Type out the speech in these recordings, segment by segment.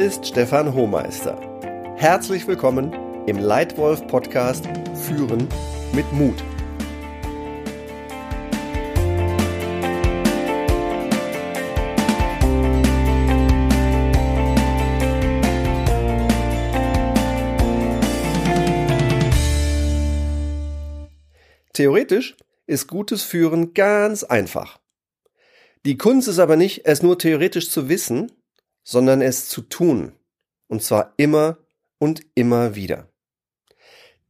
ist Stefan Hohmeister. Herzlich willkommen im Leitwolf Podcast Führen mit Mut. Theoretisch ist gutes Führen ganz einfach. Die Kunst ist aber nicht, es nur theoretisch zu wissen, sondern es zu tun. Und zwar immer und immer wieder.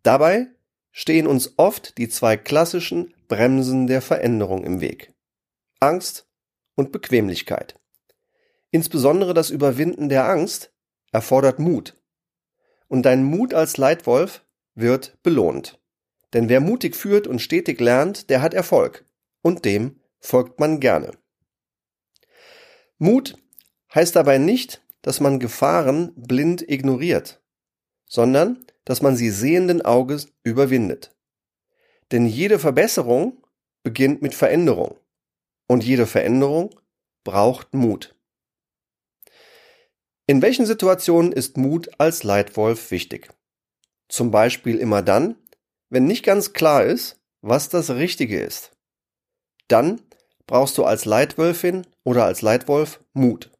Dabei stehen uns oft die zwei klassischen Bremsen der Veränderung im Weg. Angst und Bequemlichkeit. Insbesondere das Überwinden der Angst erfordert Mut. Und dein Mut als Leitwolf wird belohnt. Denn wer mutig führt und stetig lernt, der hat Erfolg. Und dem folgt man gerne. Mut heißt dabei nicht, dass man Gefahren blind ignoriert, sondern dass man sie sehenden Auges überwindet. Denn jede Verbesserung beginnt mit Veränderung. Und jede Veränderung braucht Mut. In welchen Situationen ist Mut als Leitwolf wichtig? Zum Beispiel immer dann, wenn nicht ganz klar ist, was das Richtige ist. Dann brauchst du als Leitwölfin oder als Leitwolf Mut.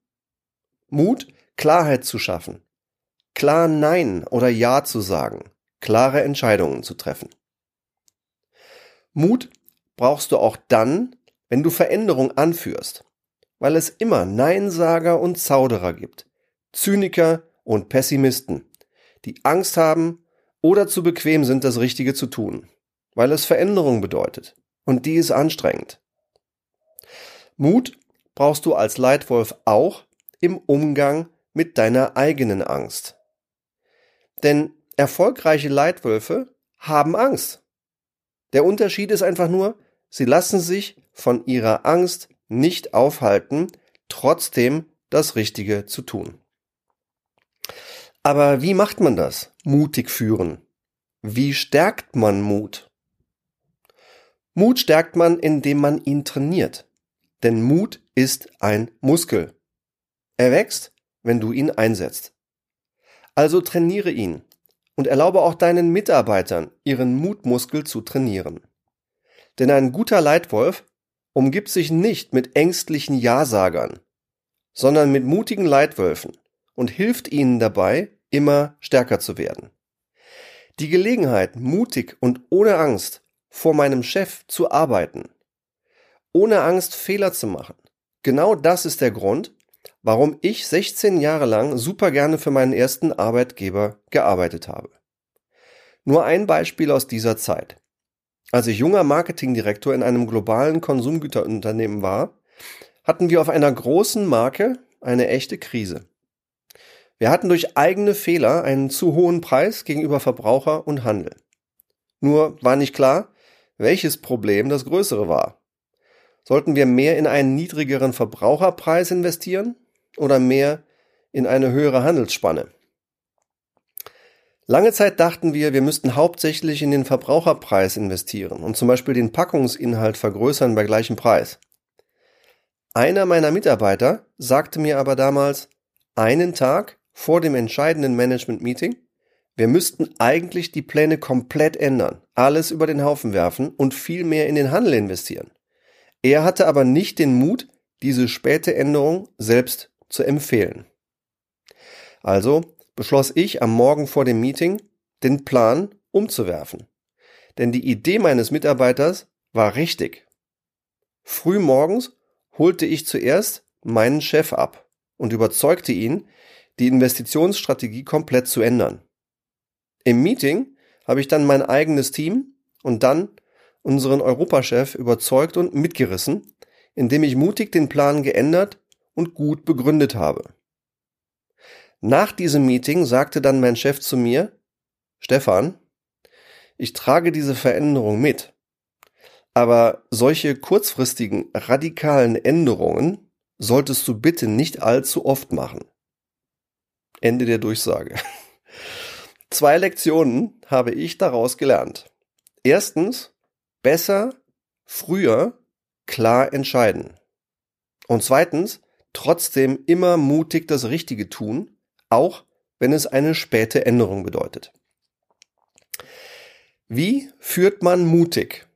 Mut, Klarheit zu schaffen, klar Nein oder Ja zu sagen, klare Entscheidungen zu treffen. Mut brauchst du auch dann, wenn du Veränderung anführst, weil es immer Neinsager und Zauderer gibt, Zyniker und Pessimisten, die Angst haben oder zu bequem sind, das Richtige zu tun, weil es Veränderung bedeutet. Und die ist anstrengend. Mut brauchst du als Leitwolf auch im Umgang mit deiner eigenen Angst. Denn erfolgreiche Leitwölfe haben Angst. Der Unterschied ist einfach nur, sie lassen sich von ihrer Angst nicht aufhalten, trotzdem das Richtige zu tun. Aber wie macht man das? Mutig führen. Wie stärkt man Mut? Mut stärkt man, indem man ihn trainiert. Denn Mut ist ein Muskel. Er wächst, wenn du ihn einsetzt. Also trainiere ihn und erlaube auch deinen Mitarbeitern, ihren Mutmuskel zu trainieren. Denn ein guter Leitwolf umgibt sich nicht mit ängstlichen Ja-Sagern, sondern mit mutigen Leitwölfen, und hilft ihnen dabei, immer stärker zu werden. Die Gelegenheit, mutig und ohne Angst vor meinem Chef zu arbeiten, ohne Angst Fehler zu machen, genau das ist der Grund, warum ich 16 Jahre lang super gerne für meinen ersten Arbeitgeber gearbeitet habe. Nur ein Beispiel aus dieser Zeit. Als ich junger Marketingdirektor in einem globalen Konsumgüterunternehmen war, hatten wir auf einer großen Marke eine echte Krise. Wir hatten durch eigene Fehler einen zu hohen Preis gegenüber Verbraucher und Handel. Nur war nicht klar, welches Problem das größere war. Sollten wir mehr in einen niedrigeren Verbraucherpreis investieren oder mehr in eine höhere Handelsspanne? Lange Zeit dachten wir, wir müssten hauptsächlich in den Verbraucherpreis investieren und zum Beispiel den Packungsinhalt vergrößern bei gleichem Preis. Einer meiner Mitarbeiter sagte mir aber damals, einen Tag vor dem entscheidenden Management-Meeting, wir müssten eigentlich die Pläne komplett ändern, alles über den Haufen werfen und viel mehr in den Handel investieren. Er hatte aber nicht den Mut, diese späte Änderung selbst zu empfehlen. Also beschloss ich am Morgen vor dem Meeting, den Plan umzuwerfen. Denn die Idee meines Mitarbeiters war richtig. Früh morgens holte ich zuerst meinen Chef ab und überzeugte ihn, die Investitionsstrategie komplett zu ändern. Im Meeting habe ich dann mein eigenes Team und dann unseren Europachef überzeugt und mitgerissen, indem ich mutig den Plan geändert und gut begründet habe. Nach diesem Meeting sagte dann mein Chef zu mir, Stefan, ich trage diese Veränderung mit, aber solche kurzfristigen, radikalen Änderungen solltest du bitte nicht allzu oft machen. Ende der Durchsage. Zwei Lektionen habe ich daraus gelernt. Erstens, besser, früher, klar entscheiden. Und zweitens, trotzdem immer mutig das Richtige tun, auch wenn es eine späte Änderung bedeutet. Wie führt man mutig?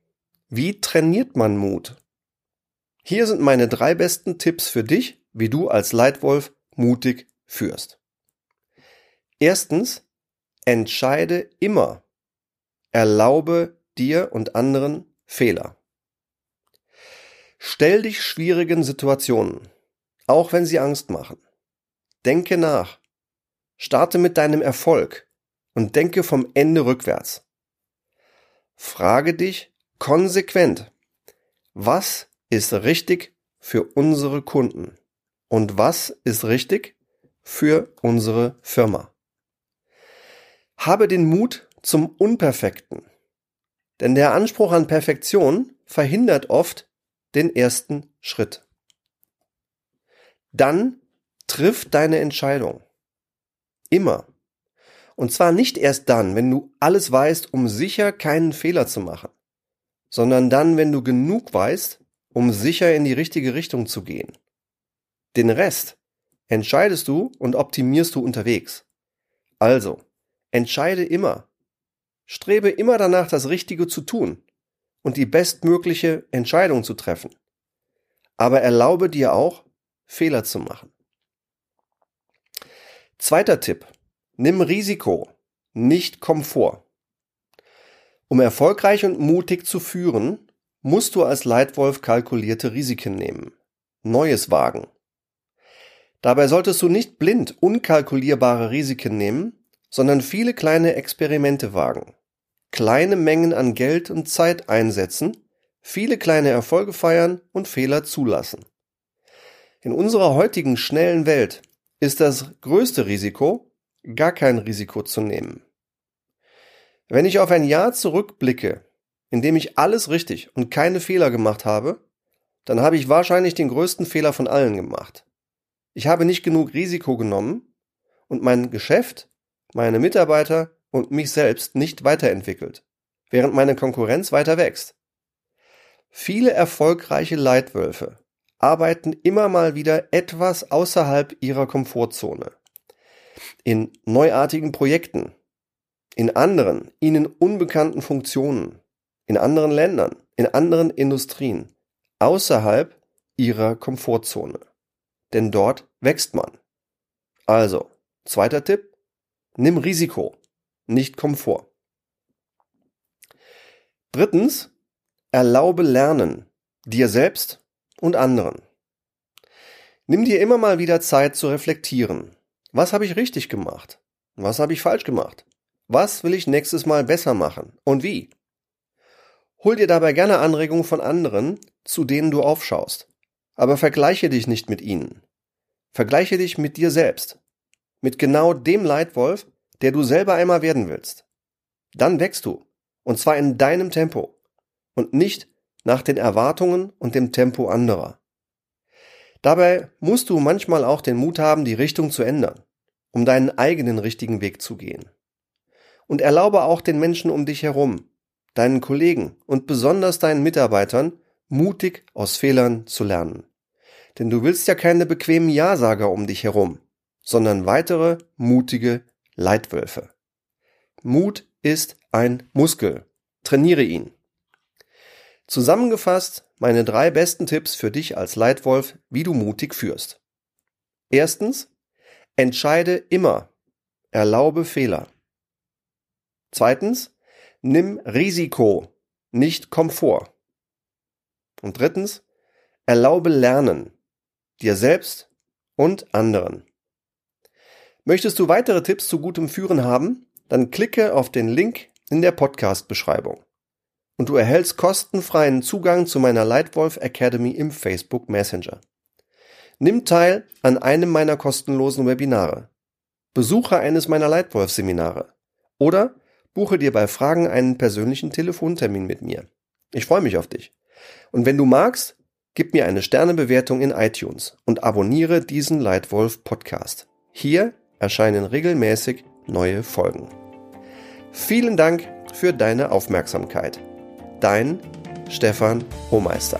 Wie trainiert man Mut? Hier sind meine drei besten Tipps für dich, wie du als Leitwolf mutig führst. Erstens, entscheide immer. Erlaube dir und anderen Fehler. Stell dich schwierigen Situationen, auch wenn sie Angst machen. Denke nach. Starte mit deinem Erfolg und denke vom Ende rückwärts. Frage dich konsequent, was ist richtig für unsere Kunden und was ist richtig für unsere Firma. Habe den Mut zum Unperfekten, denn der Anspruch an Perfektion verhindert oft den ersten Schritt. Dann triff deine Entscheidung. Immer. Und zwar nicht erst dann, wenn du alles weißt, um sicher keinen Fehler zu machen, sondern dann, wenn du genug weißt, um sicher in die richtige Richtung zu gehen. Den Rest entscheidest du und optimierst du unterwegs. Also, entscheide immer. Strebe immer danach, das Richtige zu tun und die bestmögliche Entscheidung zu treffen. Aber erlaube dir auch, Fehler zu machen. Zweiter Tipp. Nimm Risiko, nicht Komfort. Um erfolgreich und mutig zu führen, musst du als Leitwolf kalkulierte Risiken nehmen. Neues wagen. Dabei solltest du nicht blind unkalkulierbare Risiken nehmen, sondern viele kleine Experimente wagen. Kleine Mengen an Geld und Zeit einsetzen, viele kleine Erfolge feiern und Fehler zulassen. In unserer heutigen schnellen Welt ist das größte Risiko, gar kein Risiko zu nehmen. Wenn ich auf ein Jahr zurückblicke, in dem ich alles richtig und keine Fehler gemacht habe, dann habe ich wahrscheinlich den größten Fehler von allen gemacht. Ich habe nicht genug Risiko genommen und mein Geschäft, meine Mitarbeiter und mich selbst nicht weiterentwickelt, während meine Konkurrenz weiter wächst. Viele erfolgreiche Leitwölfe arbeiten immer mal wieder etwas außerhalb ihrer Komfortzone in neuartigen Projekten, in anderen, ihnen unbekannten Funktionen, in anderen Ländern, in anderen Industrien, außerhalb ihrer Komfortzone. Denn dort wächst man. Also, zweiter Tipp, nimm Risiko, nicht Komfort. Drittens, erlaube Lernen, dir selbst und anderen. Nimm dir immer mal wieder Zeit zu reflektieren, was habe ich richtig gemacht? Was habe ich falsch gemacht? Was will ich nächstes Mal besser machen? Und wie? Hol dir dabei gerne Anregungen von anderen, zu denen du aufschaust. Aber vergleiche dich nicht mit ihnen. Vergleiche dich mit dir selbst. Mit genau dem Leitwolf, der du selber einmal werden willst. Dann wächst du. Und zwar in deinem Tempo. Und nicht nach den Erwartungen und dem Tempo anderer. Dabei musst du manchmal auch den Mut haben, die Richtung zu ändern, um deinen eigenen richtigen Weg zu gehen. Und erlaube auch den Menschen um dich herum, deinen Kollegen und besonders deinen Mitarbeitern, mutig aus Fehlern zu lernen. Denn du willst ja keine bequemen Ja-Sager um dich herum, sondern weitere mutige Leitwölfe. Mut ist ein Muskel. Trainiere ihn. Zusammengefasst meine drei besten Tipps für dich als Leitwolf, wie du mutig führst. Erstens, entscheide immer. Erlaube Fehler. Zweitens, nimm Risiko, nicht Komfort. Und drittens, erlaube Lernen, dir selbst und anderen. Möchtest du weitere Tipps zu gutem Führen haben? Dann klicke auf den Link in der Podcast-Beschreibung und du erhältst kostenfreien Zugang zu meiner Lightwolf Academy im Facebook Messenger. Nimm teil an einem meiner kostenlosen Webinare. Besuche eines meiner Lightwolf Seminare oder buche dir bei Fragen einen persönlichen Telefontermin mit mir. Ich freue mich auf dich. Und wenn du magst, gib mir eine Sternebewertung in iTunes und abonniere diesen Lightwolf Podcast. Hier erscheinen regelmäßig neue Folgen. Vielen Dank für deine Aufmerksamkeit. Dein Stefan Hohmeister.